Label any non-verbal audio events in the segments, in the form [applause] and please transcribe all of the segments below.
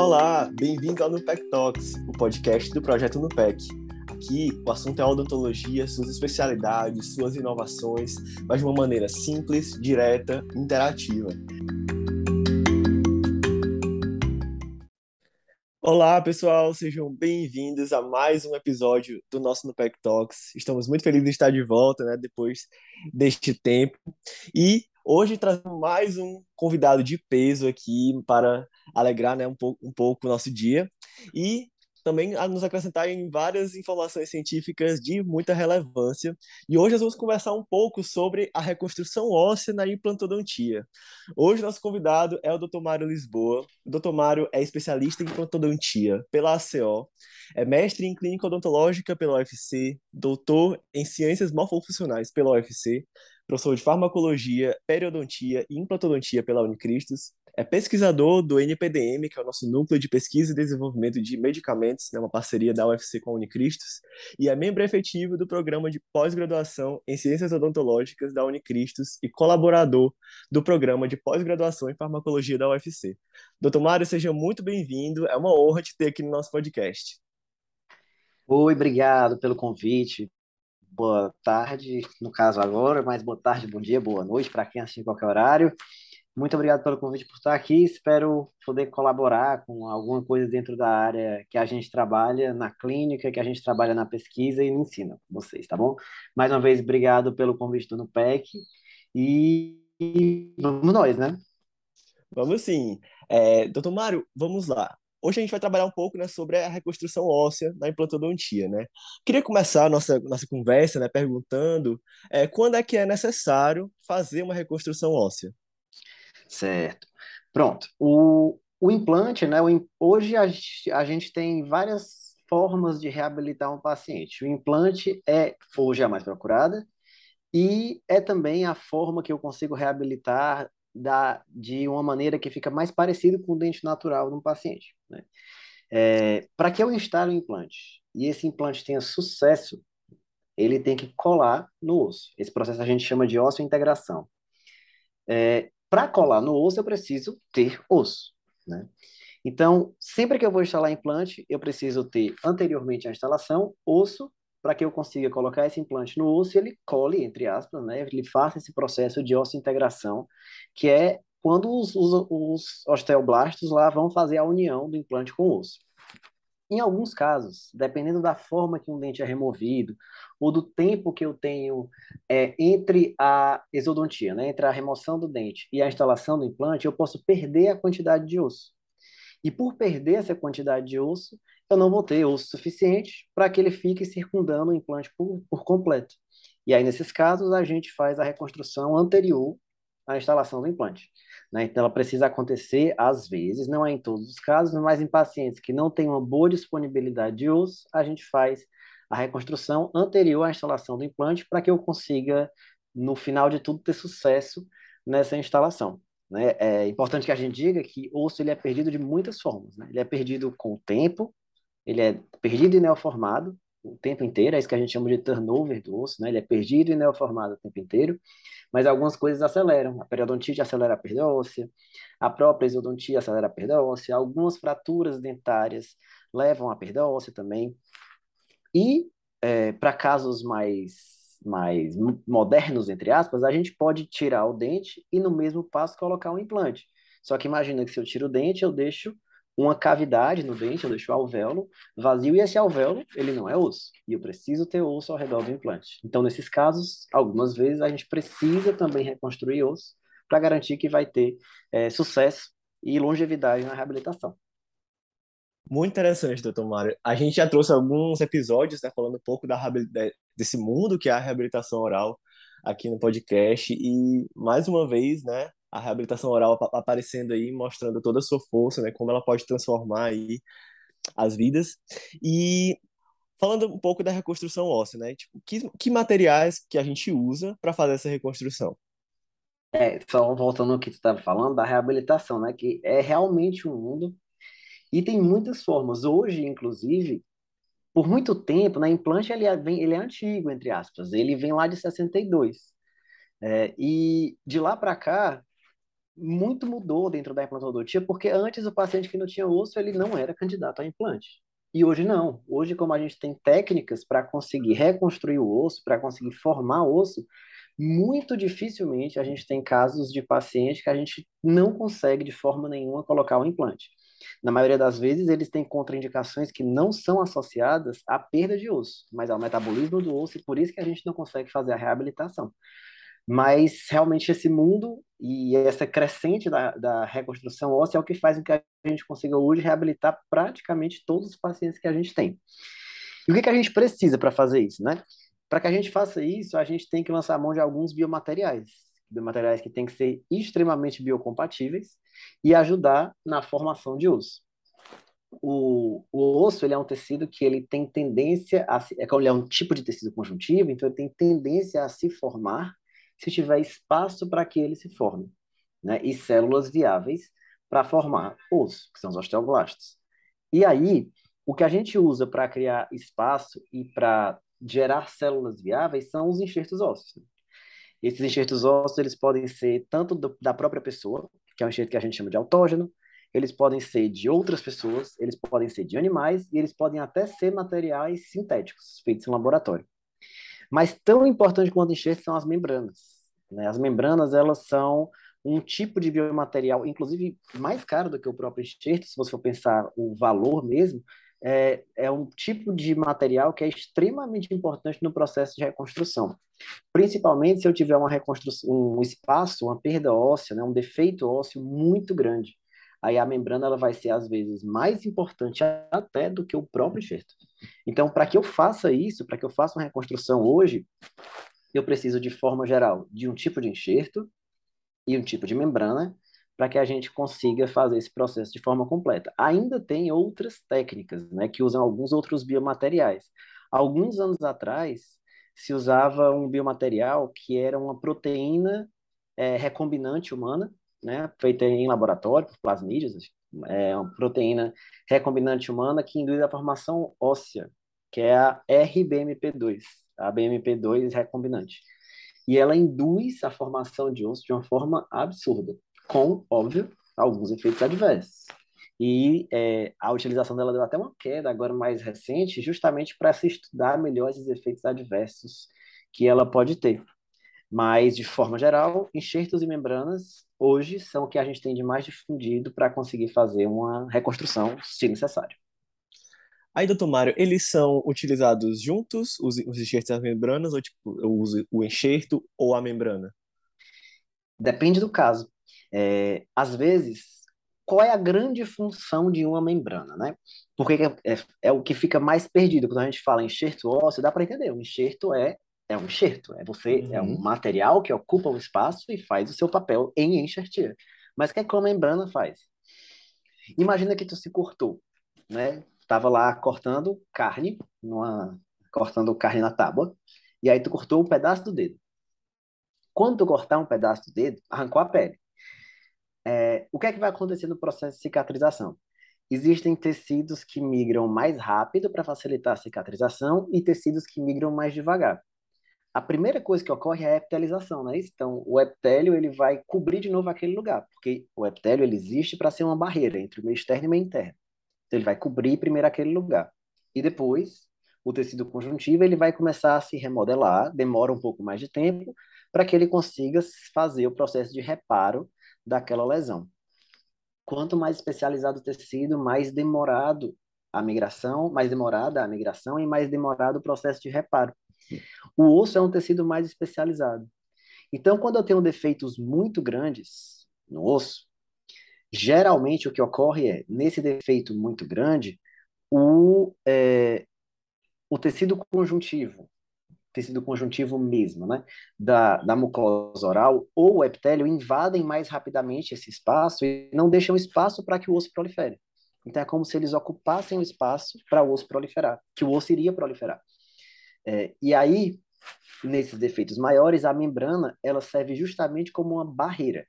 Olá, bem-vindo ao Nupec Talks, o podcast do projeto Nupec. Aqui o assunto é odontologia, suas especialidades, suas inovações, mas de uma maneira simples, direta, interativa. Olá, pessoal, sejam bem-vindos a mais um episódio do nosso Nupec Talks. Estamos muito felizes de estar de volta, né, depois deste tempo. E Hoje trazemos mais um convidado de peso aqui para alegrar né, um, pouco, um pouco o nosso dia e também a nos acrescentar em várias informações científicas de muita relevância. E hoje nós vamos conversar um pouco sobre a reconstrução óssea na implantodontia. Hoje nosso convidado é o Dr. Mário Lisboa. O Dr. Mário é especialista em implantodontia pela ACO, é mestre em clínica odontológica pela UFC, doutor em ciências morfofuncionais pela UFC, professor de farmacologia, periodontia e implantodontia pela Unicristos, é pesquisador do NPDM, que é o nosso núcleo de pesquisa e desenvolvimento de medicamentos, né, uma parceria da UFC com a Unicristos, e é membro efetivo do programa de pós-graduação em ciências odontológicas da Unicristos e colaborador do programa de pós-graduação em farmacologia da UFC. Doutor Mário, seja muito bem-vindo, é uma honra te ter aqui no nosso podcast. Oi, obrigado pelo convite boa tarde, no caso agora, mas boa tarde, bom dia, boa noite para quem assiste em qualquer horário. Muito obrigado pelo convite por estar aqui. Espero poder colaborar com alguma coisa dentro da área que a gente trabalha na clínica, que a gente trabalha na pesquisa e no ensino com vocês, tá bom? Mais uma vez, obrigado pelo convite do NUPEC e vamos nós, né? Vamos sim. É, doutor Mário, vamos lá. Hoje a gente vai trabalhar um pouco né, sobre a reconstrução óssea na implantodontia, né? Queria começar a nossa, nossa conversa né, perguntando é, quando é que é necessário fazer uma reconstrução óssea? Certo. Pronto. O, o implante, né? O, hoje a a gente tem várias formas de reabilitar um paciente. O implante é hoje a mais procurada e é também a forma que eu consigo reabilitar da, de uma maneira que fica mais parecido com o dente natural no paciente. Né? É, Para que eu instale o implante e esse implante tenha sucesso, ele tem que colar no osso. Esse processo a gente chama de osso-integração. É, Para colar no osso, eu preciso ter osso. Né? Então, sempre que eu vou instalar implante, eu preciso ter anteriormente à instalação osso para que eu consiga colocar esse implante no osso e ele cole, entre aspas, né? Ele faça esse processo de osso-integração, que é quando os, os, os osteoblastos lá vão fazer a união do implante com o osso. Em alguns casos, dependendo da forma que um dente é removido, ou do tempo que eu tenho é, entre a exodontia, né, entre a remoção do dente e a instalação do implante, eu posso perder a quantidade de osso. E por perder essa quantidade de osso, eu não vou ter osso suficiente para que ele fique circundando o implante por, por completo. E aí, nesses casos, a gente faz a reconstrução anterior à instalação do implante. Né? Então, ela precisa acontecer às vezes, não é em todos os casos, mas em pacientes que não têm uma boa disponibilidade de osso, a gente faz a reconstrução anterior à instalação do implante para que eu consiga, no final de tudo, ter sucesso nessa instalação. Né? É importante que a gente diga que osso ele é perdido de muitas formas. Né? Ele é perdido com o tempo, ele é perdido e neoformado o tempo inteiro, é isso que a gente chama de turnover do osso, né? Ele é perdido e neoformado o tempo inteiro, mas algumas coisas aceleram. A periodontite acelera a perda óssea, a própria exodontia acelera a perda óssea, algumas fraturas dentárias levam à perda óssea também. E é, para casos mais mais modernos, entre aspas, a gente pode tirar o dente e no mesmo passo colocar um implante. Só que imagina que se eu tiro o dente, eu deixo uma cavidade no dente, eu deixo o alvéolo vazio e esse alvéolo, ele não é osso. E eu preciso ter osso ao redor do implante. Então, nesses casos, algumas vezes a gente precisa também reconstruir osso para garantir que vai ter é, sucesso e longevidade na reabilitação. Muito interessante, doutor Mário. A gente já trouxe alguns episódios, né, falando um pouco da, desse mundo que é a reabilitação oral aqui no podcast e mais uma vez, né, a reabilitação oral aparecendo aí, mostrando toda a sua força, né, como ela pode transformar aí as vidas. E falando um pouco da reconstrução óssea, né, tipo, que, que materiais que a gente usa para fazer essa reconstrução? É, só voltando ao que tu estava falando, da reabilitação, né, que é realmente um mundo e tem muitas formas. Hoje, inclusive, por muito tempo, né, implante ele é, ele é antigo, entre aspas, ele vem lá de 62. É, e de lá para cá, muito mudou dentro da implantodontia, porque antes o paciente que não tinha osso, ele não era candidato a implante. E hoje não. Hoje, como a gente tem técnicas para conseguir reconstruir o osso, para conseguir formar osso, muito dificilmente a gente tem casos de paciente que a gente não consegue de forma nenhuma colocar o implante. Na maioria das vezes, eles têm contraindicações que não são associadas à perda de osso, mas ao metabolismo do osso, e por isso que a gente não consegue fazer a reabilitação. Mas realmente esse mundo e essa crescente da, da reconstrução óssea é o que faz com que a gente consiga hoje reabilitar praticamente todos os pacientes que a gente tem. E o que, que a gente precisa para fazer isso, né? Para que a gente faça isso, a gente tem que lançar a mão de alguns biomateriais, biomateriais que têm que ser extremamente biocompatíveis e ajudar na formação de osso. O, o osso ele é um tecido que ele tem tendência a é, ele é um tipo de tecido conjuntivo, então ele tem tendência a se formar se tiver espaço para que ele se forme, né? E células viáveis para formar osso, que são os osteoblastos. E aí, o que a gente usa para criar espaço e para gerar células viáveis são os enxertos ósseos. Né? Esses enxertos ósseos eles podem ser tanto do, da própria pessoa, que é um enxerto que a gente chama de autógeno, eles podem ser de outras pessoas, eles podem ser de animais e eles podem até ser materiais sintéticos feitos em laboratório. Mas tão importante quanto enxerto são as membranas. Né? As membranas, elas são um tipo de biomaterial, inclusive mais caro do que o próprio enxerto, se você for pensar o valor mesmo, é, é um tipo de material que é extremamente importante no processo de reconstrução. Principalmente se eu tiver uma reconstrução, um espaço, uma perda óssea, né, um defeito ósseo muito grande. Aí a membrana ela vai ser, às vezes, mais importante até do que o próprio enxerto. Então, para que eu faça isso, para que eu faça uma reconstrução hoje, eu preciso, de forma geral, de um tipo de enxerto e um tipo de membrana para que a gente consiga fazer esse processo de forma completa. Ainda tem outras técnicas, né, que usam alguns outros biomateriais. Alguns anos atrás, se usava um biomaterial que era uma proteína é, recombinante humana, né, feita em laboratório, por plasmídeos, é uma proteína recombinante humana que induz a formação óssea, que é a RBMP2, a BMP2 recombinante. E ela induz a formação de osso de uma forma absurda, com, óbvio, alguns efeitos adversos. E é, a utilização dela deu até uma queda agora mais recente, justamente para se estudar melhor esses efeitos adversos que ela pode ter. Mas, de forma geral, enxertos e membranas hoje são o que a gente tem de mais difundido para conseguir fazer uma reconstrução, se necessário. Aí, doutor Mário, eles são utilizados juntos, os, os enxertos e as membranas, ou tipo, uso o enxerto ou a membrana? Depende do caso. É, às vezes, qual é a grande função de uma membrana, né? Porque é, é, é o que fica mais perdido quando a gente fala enxerto ósseo, dá para entender. O enxerto é é um enxerto, é você uhum. é um uhum. material que ocupa o espaço e faz o seu papel em enxertir. Mas o que, é que a membrana faz? Imagina que tu se cortou, né? Tava lá cortando carne, numa, cortando carne na tábua, e aí tu cortou um pedaço do dedo. Quando tu cortar um pedaço do dedo, arrancou a pele. É, o que é que vai acontecer no processo de cicatrização? Existem tecidos que migram mais rápido para facilitar a cicatrização e tecidos que migram mais devagar a primeira coisa que ocorre é a epitelização, né? Então, o epitélio ele vai cobrir de novo aquele lugar, porque o epitélio ele existe para ser uma barreira entre o meio externo e o meio interno. Então, ele vai cobrir primeiro aquele lugar. E depois, o tecido conjuntivo ele vai começar a se remodelar, demora um pouco mais de tempo, para que ele consiga fazer o processo de reparo daquela lesão. Quanto mais especializado o tecido, mais demorado a migração, mais demorada a migração e mais demorado o processo de reparo. O osso é um tecido mais especializado. Então, quando eu tenho defeitos muito grandes no osso, geralmente o que ocorre é, nesse defeito muito grande, o, é, o tecido conjuntivo, tecido conjuntivo mesmo, né, da, da mucosa oral ou o epitélio invadem mais rapidamente esse espaço e não deixam espaço para que o osso prolifere. Então é como se eles ocupassem o espaço para o osso proliferar, que o osso iria proliferar. É, e aí, nesses defeitos maiores, a membrana ela serve justamente como uma barreira.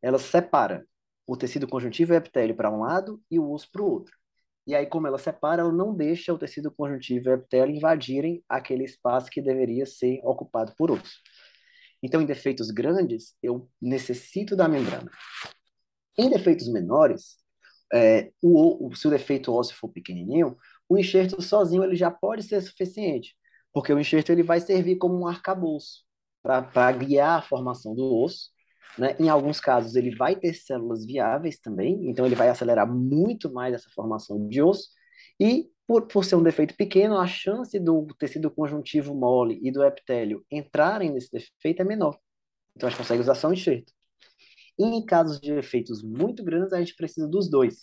Ela separa o tecido conjuntivo e epitélio para um lado e o osso para o outro. E aí, como ela separa, ela não deixa o tecido conjuntivo e epitélio invadirem aquele espaço que deveria ser ocupado por osso. Então, em defeitos grandes, eu necessito da membrana. Em defeitos menores, é, o, o, se o defeito ósseo for pequenininho, o enxerto sozinho ele já pode ser suficiente, porque o enxerto ele vai servir como um arcabouço para guiar a formação do osso. Né? Em alguns casos, ele vai ter células viáveis também, então ele vai acelerar muito mais essa formação de osso. E, por, por ser um defeito pequeno, a chance do tecido conjuntivo mole e do epitélio entrarem nesse defeito é menor. Então, a gente consegue usar só o enxerto. E em casos de efeitos muito grandes, a gente precisa dos dois,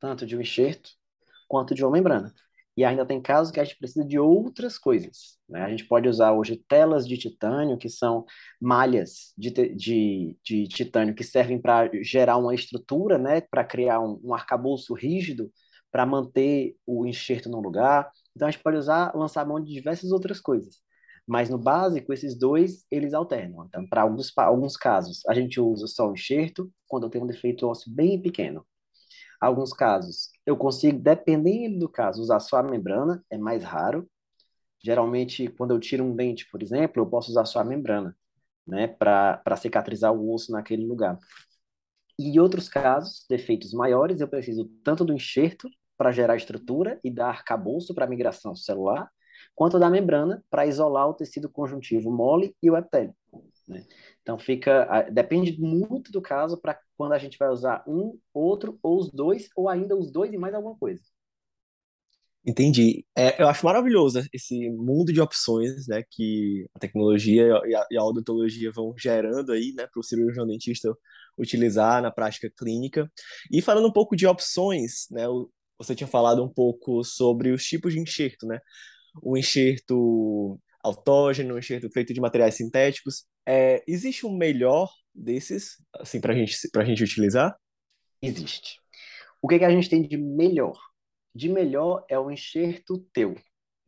tanto de um enxerto quanto de uma membrana. E ainda tem casos que a gente precisa de outras coisas. Né? A gente pode usar hoje telas de titânio, que são malhas de, de, de titânio que servem para gerar uma estrutura, né? para criar um, um arcabouço rígido, para manter o enxerto no lugar. Então a gente pode usar, lançar mão de diversas outras coisas. Mas no básico, esses dois, eles alternam. Então, para alguns, alguns casos, a gente usa só o enxerto, quando tenho um defeito ósseo bem pequeno. Alguns casos, eu consigo, dependendo do caso, usar só a membrana, é mais raro. Geralmente, quando eu tiro um dente, por exemplo, eu posso usar só a membrana, né, para cicatrizar o osso naquele lugar. E em outros casos, defeitos maiores, eu preciso tanto do enxerto para gerar estrutura e dar arcabouço para migração celular, quanto da membrana para isolar o tecido conjuntivo mole e o epitélio. Né? Então fica, depende muito do caso para quando a gente vai usar um, outro, ou os dois, ou ainda os dois e mais alguma coisa. Entendi. É, eu acho maravilhoso esse mundo de opções, né, que a tecnologia e a, e a odontologia vão gerando aí, né, para o cirurgião dentista utilizar na prática clínica. E falando um pouco de opções, né, você tinha falado um pouco sobre os tipos de enxerto, né? O enxerto autógeno, um enxerto feito de materiais sintéticos. É, existe um melhor desses, assim, para gente, a gente utilizar? Existe. O que, que a gente tem de melhor? De melhor é o enxerto teu,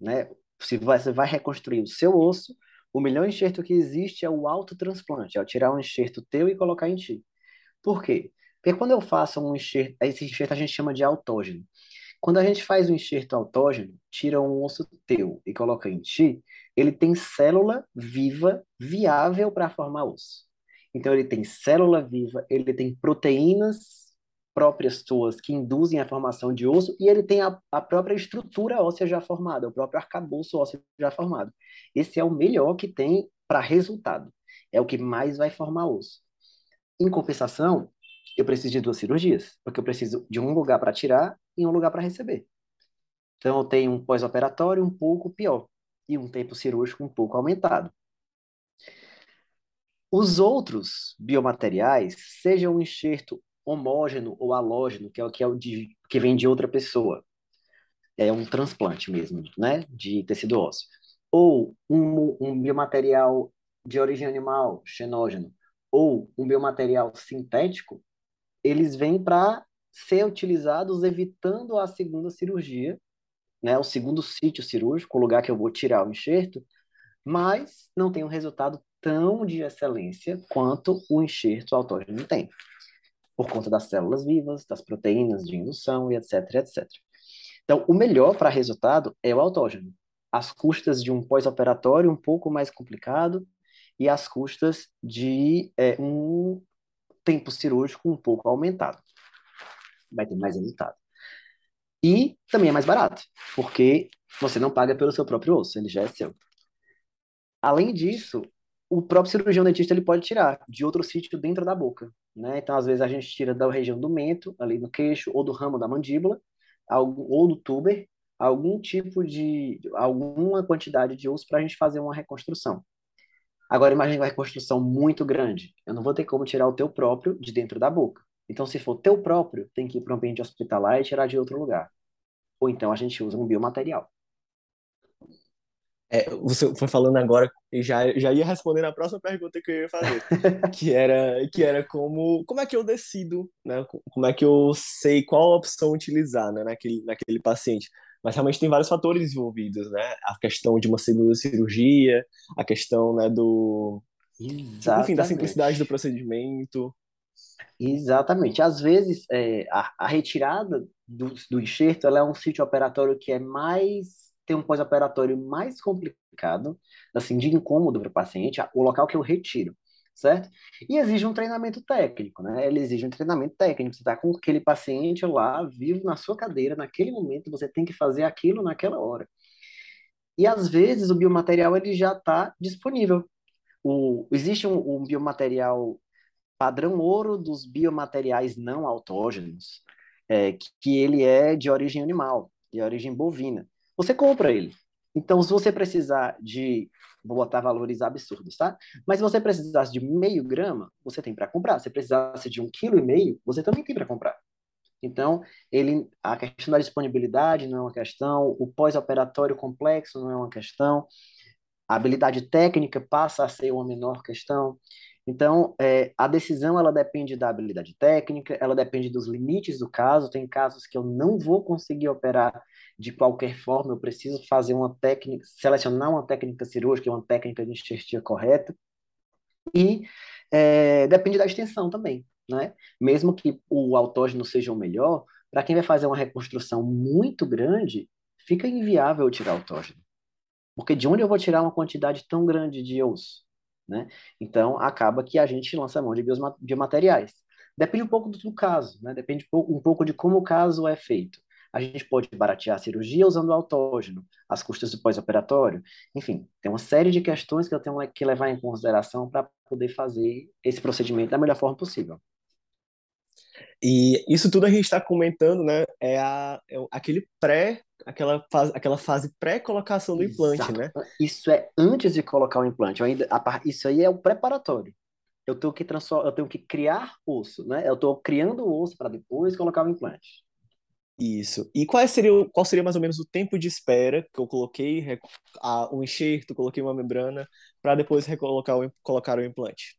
né? Se você vai reconstruir o seu osso, o melhor enxerto que existe é o autotransplante, é tirar um enxerto teu e colocar em ti. Por quê? Porque quando eu faço um enxerto, esse enxerto a gente chama de autógeno. Quando a gente faz um enxerto autógeno, tira um osso teu e coloca em ti, ele tem célula viva viável para formar osso. Então, ele tem célula viva, ele tem proteínas próprias suas que induzem a formação de osso e ele tem a, a própria estrutura óssea já formada, o próprio arcabouço ósseo já formado. Esse é o melhor que tem para resultado. É o que mais vai formar osso. Em compensação, eu preciso de duas cirurgias, porque eu preciso de um lugar para tirar e um lugar para receber. Então, eu tenho um pós-operatório um pouco pior e um tempo cirúrgico um pouco aumentado. Os outros biomateriais, seja um enxerto homógeno ou halógeno, que é o que, é o de, que vem de outra pessoa, é um transplante mesmo, né, de tecido ósseo, ou um, um biomaterial de origem animal, xenógeno, ou um biomaterial sintético, eles vêm para ser utilizados evitando a segunda cirurgia, né, o segundo sítio cirúrgico, o lugar que eu vou tirar o enxerto, mas não tem um resultado tão de excelência quanto o enxerto autógeno tem, por conta das células vivas, das proteínas de indução e etc, etc. Então, o melhor para resultado é o autógeno. As custas de um pós-operatório um pouco mais complicado e as custas de é, um tempo cirúrgico um pouco aumentado. Vai ter mais resultado. E também é mais barato, porque você não paga pelo seu próprio osso, ele já é seu. Além disso, o próprio cirurgião dentista ele pode tirar de outro sítio dentro da boca, né? Então, às vezes a gente tira da região do mento, ali no queixo, ou do ramo da mandíbula, ou do tuber, algum tipo de, alguma quantidade de osso para a gente fazer uma reconstrução. Agora, imagine uma reconstrução muito grande. Eu não vou ter como tirar o teu próprio de dentro da boca. Então, se for teu próprio, tem que ir para um ambiente hospitalar e tirar de outro lugar. Ou então a gente usa um biomaterial. É, você foi falando agora e já, já ia responder a próxima pergunta que eu ia fazer, [laughs] que era que era como como é que eu decido, né? Como é que eu sei qual opção utilizar, né, naquele naquele paciente. Mas realmente tem vários fatores envolvidos, né? A questão de uma segunda cirurgia, a questão, né, do Exatamente. enfim, da simplicidade do procedimento. Exatamente. Às vezes, é, a, a, retirada do, do enxerto ela é um sítio operatório que é mais tem um pós-operatório mais complicado, assim, de incômodo para o paciente, o local que eu retiro. Certo? E exige um treinamento técnico, né? Ele exige um treinamento técnico. Você está com aquele paciente lá, vivo na sua cadeira, naquele momento, você tem que fazer aquilo naquela hora. E às vezes o biomaterial ele já está disponível. O, existe um, um biomaterial padrão ouro dos biomateriais não autógenos, é, que, que ele é de origem animal, de origem bovina. Você compra ele. Então, se você precisar de, vou botar valores absurdos, tá? Mas se você precisasse de meio grama, você tem para comprar. Se precisasse de um quilo e meio, você também tem para comprar. Então, ele, a questão da disponibilidade não é uma questão, o pós-operatório complexo não é uma questão, a habilidade técnica passa a ser uma menor questão. Então, é, a decisão ela depende da habilidade técnica, ela depende dos limites do caso. Tem casos que eu não vou conseguir operar de qualquer forma, eu preciso fazer uma técnica, selecionar uma técnica cirúrgica, uma técnica de enxertia correta. E é, depende da extensão também, né? Mesmo que o autógeno seja o melhor, para quem vai fazer uma reconstrução muito grande, fica inviável tirar autógeno. Porque de onde eu vou tirar uma quantidade tão grande de osso? Né? Então, acaba que a gente lança mão de biomateriais. Depende um pouco do caso, né? depende um pouco de como o caso é feito. A gente pode baratear a cirurgia usando o autógeno, as custas do pós-operatório. Enfim, tem uma série de questões que eu tenho que levar em consideração para poder fazer esse procedimento da melhor forma possível. E isso tudo a gente está comentando, né? É, a, é aquele pré, aquela fase, aquela fase pré-colocação do implante, Exato. né? Isso é antes de colocar o implante. Ainda, a, isso aí é o preparatório. Eu tenho que transformar, eu tenho que criar osso, né? Eu estou criando o osso para depois colocar o implante. Isso. E qual seria, qual seria mais ou menos o tempo de espera que eu coloquei a, um enxerto, coloquei uma membrana, para depois recolocar o, colocar o implante?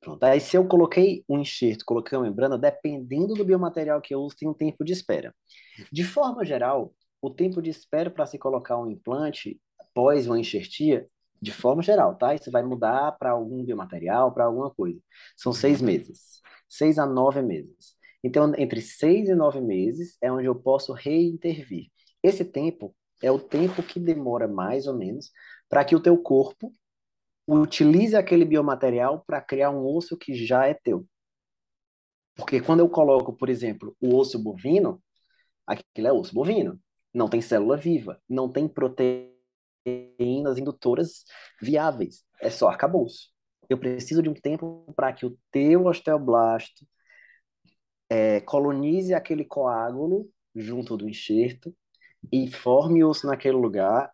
Pronto. Aí, se eu coloquei um enxerto, coloquei uma membrana, dependendo do biomaterial que eu uso, tem um tempo de espera. De forma geral, o tempo de espera para se colocar um implante após uma enxertia, de forma geral, tá? Isso vai mudar para algum biomaterial, para alguma coisa. São seis meses. Seis a nove meses. Então, entre seis e nove meses é onde eu posso reintervir. Esse tempo é o tempo que demora mais ou menos para que o teu corpo utilize aquele biomaterial para criar um osso que já é teu. Porque quando eu coloco, por exemplo, o osso bovino, aquilo é osso bovino. Não tem célula viva, não tem proteínas indutoras viáveis. É só arcabouço. Eu preciso de um tempo para que o teu osteoblasto é, colonize aquele coágulo junto do enxerto e forme osso naquele lugar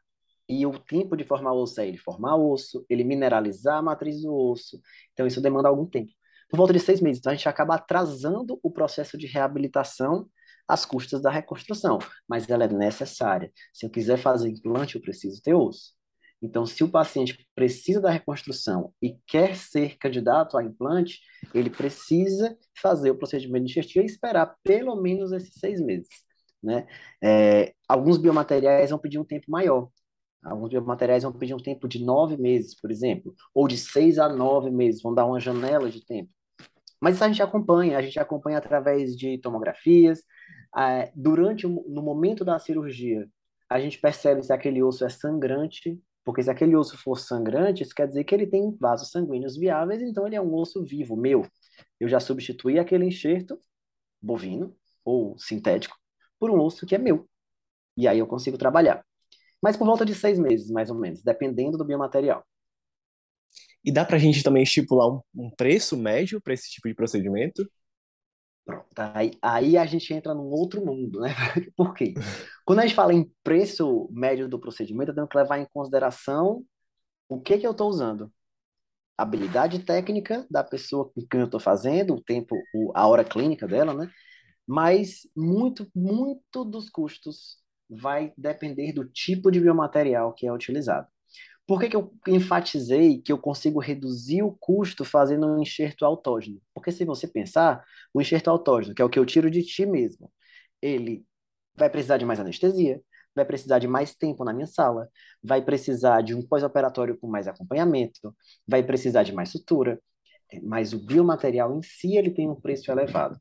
e o tempo de formar osso é ele formar osso, ele mineralizar a matriz do osso. Então, isso demanda algum tempo. Por volta de seis meses. Então, a gente acaba atrasando o processo de reabilitação às custas da reconstrução. Mas ela é necessária. Se eu quiser fazer implante, eu preciso ter osso. Então, se o paciente precisa da reconstrução e quer ser candidato a implante, ele precisa fazer o procedimento enxertia e esperar pelo menos esses seis meses. Né? É, alguns biomateriais vão pedir um tempo maior. Alguns biomateriais vão pedir um tempo de nove meses, por exemplo, ou de seis a nove meses, vão dar uma janela de tempo. Mas isso a gente acompanha, a gente acompanha através de tomografias. Durante, no momento da cirurgia, a gente percebe se aquele osso é sangrante, porque se aquele osso for sangrante, isso quer dizer que ele tem vasos sanguíneos viáveis, então ele é um osso vivo, meu. Eu já substituí aquele enxerto bovino ou sintético por um osso que é meu. E aí eu consigo trabalhar mas por volta de seis meses, mais ou menos, dependendo do biomaterial. E dá para a gente também estipular um, um preço médio para esse tipo de procedimento? Pronto, aí, aí a gente entra num outro mundo, né? [laughs] Por quê? [laughs] Quando a gente fala em preço médio do procedimento, eu tenho que levar em consideração o que, que eu estou usando. habilidade técnica da pessoa com quem eu estou fazendo, o tempo, a hora clínica dela, né? Mas muito, muito dos custos vai depender do tipo de biomaterial que é utilizado. Por que, que eu enfatizei que eu consigo reduzir o custo fazendo um enxerto autógeno? Porque se você pensar, o enxerto autógeno, que é o que eu tiro de ti mesmo, ele vai precisar de mais anestesia, vai precisar de mais tempo na minha sala, vai precisar de um pós-operatório com mais acompanhamento, vai precisar de mais sutura, mas o biomaterial em si ele tem um preço elevado.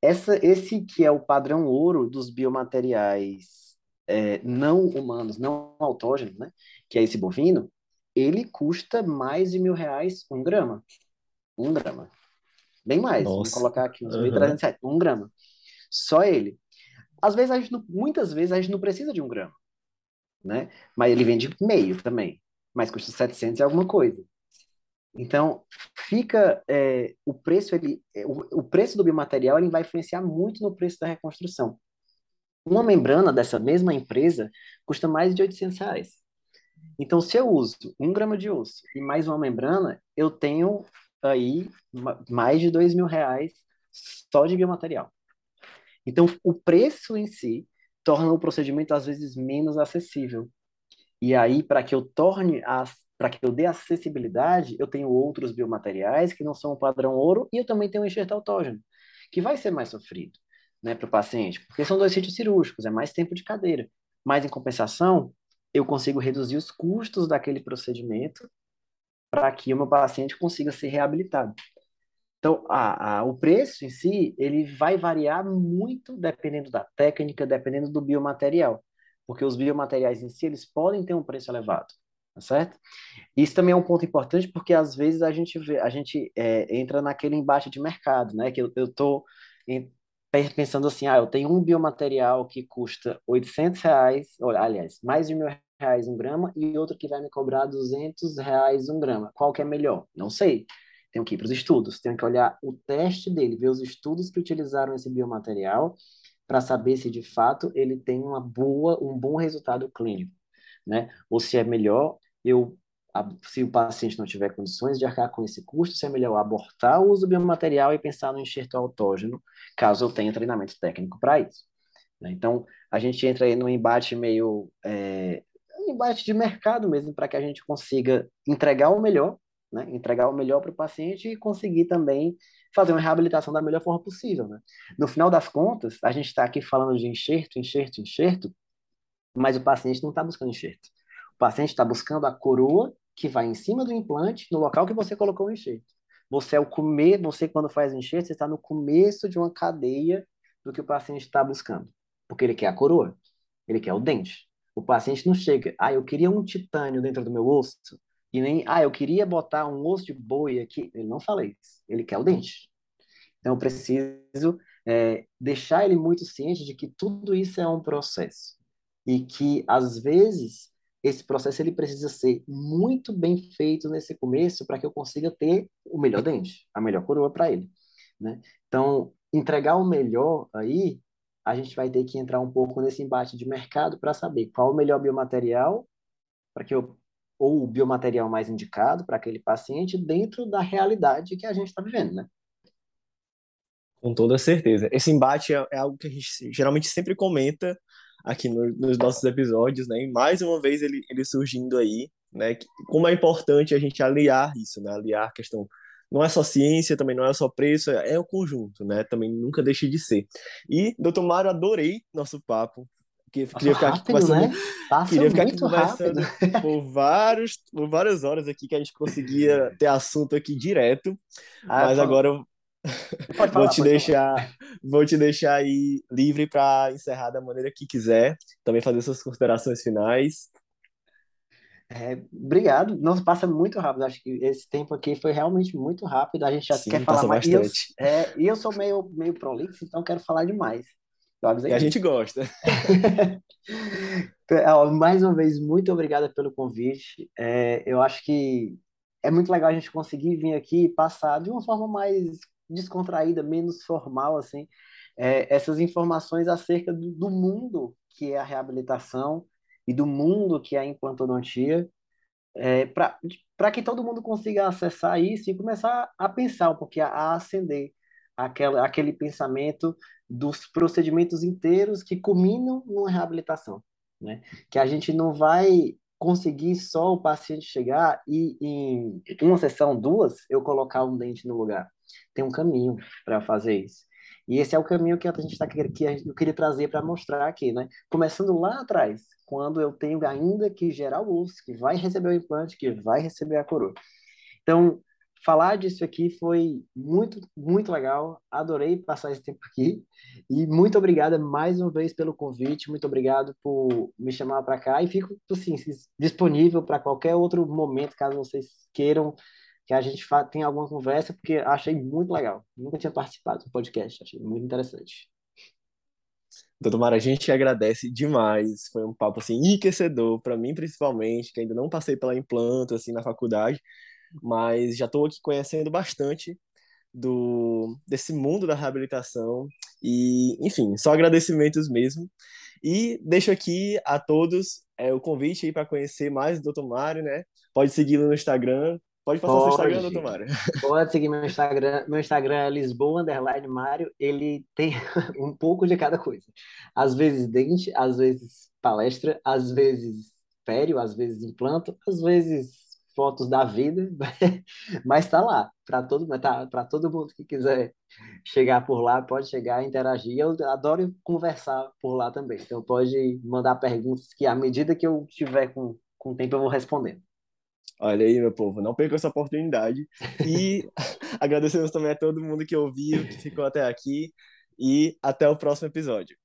Essa, esse que é o padrão ouro dos biomateriais é, não humanos, não autógenos, né? que é esse bovino, ele custa mais de mil reais um grama. Um grama. Bem mais. Nossa. Vamos colocar aqui uns uhum. 1.300 reais. Um grama. Só ele. Às vezes, a gente não, muitas vezes, a gente não precisa de um grama. Né? Mas ele vende meio também. Mas custa 700 e alguma coisa. Então, fica é, o preço ele o, o, preço do biomaterial ele vai influenciar muito no preço da reconstrução. Uma membrana dessa mesma empresa custa mais de 800 reais. Então, se eu uso um grama de osso e mais uma membrana, eu tenho aí mais de dois mil reais só de biomaterial. Então, o preço em si torna o procedimento às vezes menos acessível. E aí, para que eu torne para que eu dê acessibilidade, eu tenho outros biomateriais que não são o padrão ouro e eu também tenho um enxerto autógeno, que vai ser mais sofrido né, para o paciente, porque são dois sítios cirúrgicos, é mais tempo de cadeira. Mas, em compensação, eu consigo reduzir os custos daquele procedimento para que o meu paciente consiga ser reabilitado. Então, a, a, o preço em si, ele vai variar muito dependendo da técnica, dependendo do biomaterial, porque os biomateriais em si, eles podem ter um preço elevado tá certo? Isso também é um ponto importante porque às vezes a gente vê, a gente é, entra naquele embate de mercado, né? Que eu, em, pensando assim, ah, eu tenho um biomaterial que custa 800 reais, aliás, mais de mil reais um grama e outro que vai me cobrar 200 reais um grama. Qual que é melhor? Não sei. Tenho que ir para os estudos, tenho que olhar o teste dele, ver os estudos que utilizaram esse biomaterial para saber se de fato ele tem uma boa, um bom resultado clínico, né? Ou se é melhor eu, se o paciente não tiver condições de arcar com esse custo, se é melhor abortar o uso do biomaterial e pensar no enxerto autógeno, caso eu tenha treinamento técnico para isso. Né? Então, a gente entra aí num embate meio. É, um embate de mercado mesmo, para que a gente consiga entregar o melhor, né? entregar o melhor para o paciente e conseguir também fazer uma reabilitação da melhor forma possível. Né? No final das contas, a gente está aqui falando de enxerto, enxerto, enxerto, mas o paciente não está buscando enxerto paciente está buscando a coroa que vai em cima do implante, no local que você colocou o enxerto. Você é o comer, você quando faz enxerto, você está no começo de uma cadeia do que o paciente está buscando, porque ele quer a coroa, ele quer o dente. O paciente não chega, ah, eu queria um titânio dentro do meu osso, e nem, ah, eu queria botar um osso de boi aqui. Ele não fala isso, ele quer o dente. Então, eu preciso é, deixar ele muito ciente de que tudo isso é um processo. E que, às vezes, esse processo ele precisa ser muito bem feito nesse começo para que eu consiga ter o melhor dente, a melhor coroa para ele, né? Então, entregar o melhor aí, a gente vai ter que entrar um pouco nesse embate de mercado para saber qual o melhor biomaterial para que eu ou o biomaterial mais indicado para aquele paciente dentro da realidade que a gente está vivendo, né? Com toda certeza. Esse embate é, é algo que a gente geralmente sempre comenta aqui no, nos nossos episódios, né? E mais uma vez ele, ele surgindo aí, né? Como é importante a gente aliar isso, né? Aliar a questão não é só ciência, também não é só preço, é, é o conjunto, né? Também nunca deixe de ser. E, doutor Mário, adorei nosso papo. Que, queria ficar rápido, aqui conversando, né? Passa queria ficar aqui conversando [laughs] por, vários, por várias horas aqui que a gente conseguia ter assunto aqui direto. Ah, mas agora Falar, vou te deixar, falar. vou te deixar aí livre para encerrar da maneira que quiser, também fazer suas considerações finais. É, obrigado. Não passa muito rápido. Acho que esse tempo aqui foi realmente muito rápido. A gente já Sim, quer falar mais. E eu, é, eu sou meio, meio prolixo, então quero falar demais. E a gente gosta. [laughs] mais uma vez, muito obrigada pelo convite. É, eu acho que é muito legal a gente conseguir vir aqui e passar de uma forma mais descontraída, menos formal, assim, é, essas informações acerca do, do, mundo que é a reabilitação e do mundo que é a implantodontia, é, para que todo mundo consiga acessar isso e começar a pensar, porque a, a acender aquela, aquele pensamento dos procedimentos inteiros que culminam numa reabilitação, né? Que a gente não vai conseguir só o paciente chegar e em uma sessão, duas, eu colocar um dente no lugar tem um caminho para fazer isso. E esse é o caminho que a gente está que eu queria trazer para mostrar aqui, né? Começando lá atrás, quando eu tenho ainda que gerar o osso, que vai receber o implante, que vai receber a coroa. Então, falar disso aqui foi muito, muito legal. Adorei passar esse tempo aqui. E muito obrigada mais uma vez pelo convite. Muito obrigado por me chamar para cá. E fico assim, disponível para qualquer outro momento, caso vocês queiram que a gente tenha alguma conversa, porque achei muito legal. Nunca tinha participado do podcast, achei muito interessante. Doutor Mara, a gente agradece demais. Foi um papo assim enriquecedor para mim principalmente, que ainda não passei pela implanta assim na faculdade, mas já estou aqui conhecendo bastante do desse mundo da reabilitação e, enfim, só agradecimentos mesmo. E deixo aqui a todos é, o convite aí para conhecer mais o Dr. Mário, né? Pode segui-lo no Instagram. Pode passar Pode. seu Instagram, Dr. Mário. [laughs] Pode seguir meu Instagram. Meu Instagram é Lisboa Underline Mário. Ele tem [laughs] um pouco de cada coisa. Às vezes dente, às vezes palestra, às vezes pério, às vezes implanto, às vezes fotos da vida, [laughs] mas está lá para todo, tá, para todo mundo que quiser chegar por lá, pode chegar, interagir. Eu adoro conversar por lá também, então pode mandar perguntas que à medida que eu tiver com, com tempo eu vou respondendo. Olha aí, meu povo, não perca essa oportunidade. E [laughs] agradecemos também a todo mundo que ouviu, que ficou até aqui. E até o próximo episódio.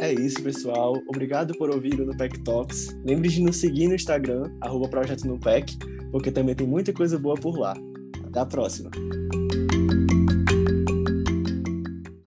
É isso, pessoal. Obrigado por ouvir o Nupec Talks. Lembre de nos seguir no Instagram, arroba Projeto Nupec, porque também tem muita coisa boa por lá. Até a próxima!